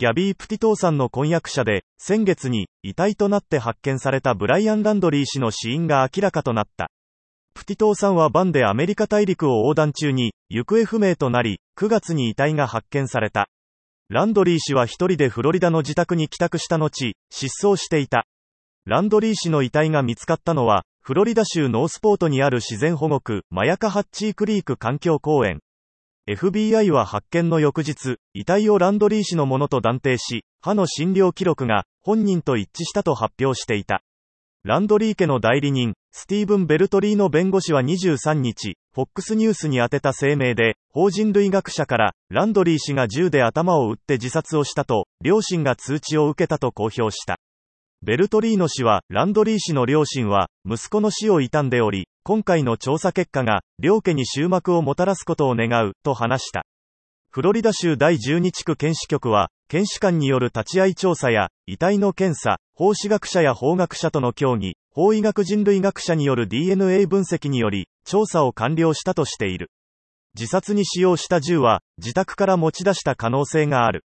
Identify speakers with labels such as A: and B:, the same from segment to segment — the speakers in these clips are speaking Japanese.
A: ギャビー・プティトーさんの婚約者で、先月に遺体となって発見されたブライアン・ランドリー氏の死因が明らかとなった。プティトーさんはバンでアメリカ大陸を横断中に行方不明となり、9月に遺体が発見された。ランドリー氏は一人でフロリダの自宅に帰宅した後、失踪していた。ランドリー氏の遺体が見つかったのは、フロリダ州ノースポートにある自然保護区、マヤカハッチークリーク環境公園。FBI は発見の翌日、遺体をランドリー氏のものと断定し、歯の診療記録が本人と一致したと発表していた。ランドリー家の代理人、スティーブン・ベルトリーの弁護士は23日、FOX ニュースに宛てた声明で、法人類学者から、ランドリー氏が銃で頭を撃って自殺をしたと、両親が通知を受けたと公表した。ベルトリーノ氏は、ランドリー氏の両親は、息子の死を悼んでおり、今回の調査結果が、両家に終幕をもたらすことを願う、と話した。フロリダ州第12地区検視局は、検視官による立ち会い調査や、遺体の検査、法師学者や法学者との協議、法医学人類学者による DNA 分析により、調査を完了したとしている。自殺に使用した銃は、自宅から持ち出した可能性がある。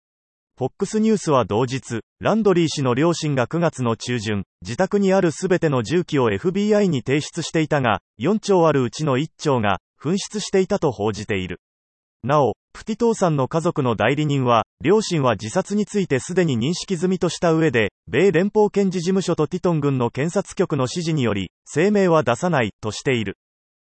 A: FOX ニュースは同日、ランドリー氏の両親が9月の中旬、自宅にあるすべての銃器を FBI に提出していたが、4丁あるうちの1丁が、紛失していたと報じている。なお、プティトーさんの家族の代理人は、両親は自殺についてすでに認識済みとした上で、米連邦検事事務所とティトン郡の検察局の指示により、声明は出さない、としている。